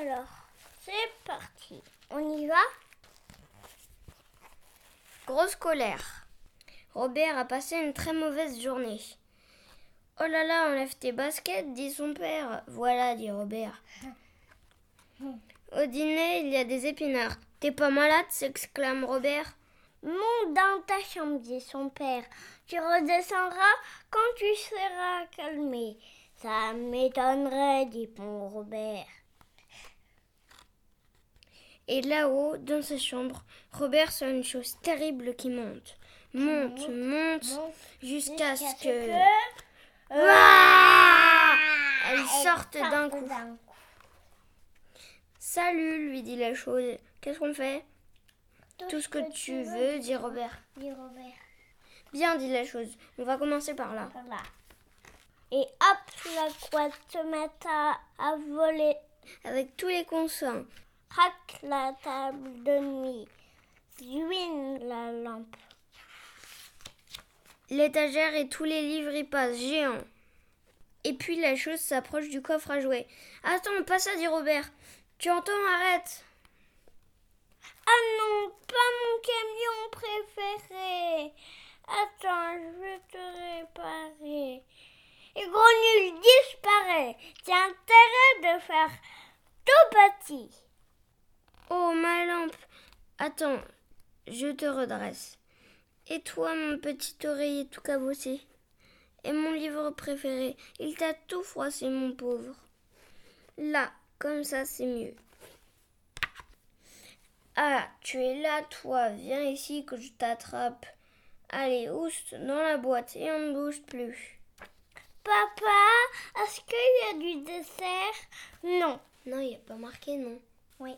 Alors, c'est parti. On y va? Grosse colère. Robert a passé une très mauvaise journée. Oh là là, enlève tes baskets, dit son père. Voilà, dit Robert. Au dîner, il y a des épinards. T'es pas malade? s'exclame Robert. Monte dans ta chambre, dit son père. Tu redescendras quand tu seras calmé. Ça m'étonnerait, dit bon Robert. Et là-haut, dans sa chambre, Robert sent une chose terrible qui monte. Monte, monte, jusqu'à ce que... Ah Elle sorte d'un coup. Salut, lui dit la chose. Qu'est-ce qu'on fait? Tout ce que tu veux, dit Robert. Dit Robert. Bien, dit la chose. On va commencer par là. Et hop, la couette se met à, à voler. Avec tous les consents. Craque la table de nuit. Zuine la lampe. L'étagère et tous les livres y passent, géants. Et puis la chose s'approche du coffre à jouets. Attends, pas ça, dit Robert. Tu entends, arrête. Ah non, pas mon camion préféré. Attends, je vais te réparer. Et Grenule disparaît. T'as intérêt de faire tout petit. Attends, je te redresse. Et toi, mon petit oreiller tout cabossé Et mon livre préféré, il t'a tout froissé, mon pauvre. Là, comme ça, c'est mieux. Ah, tu es là, toi. Viens ici que je t'attrape. Allez, ouste dans la boîte et on ne bouge plus. Papa, est-ce qu'il y a du dessert? Non. Non, il n'y a pas marqué non. Oui.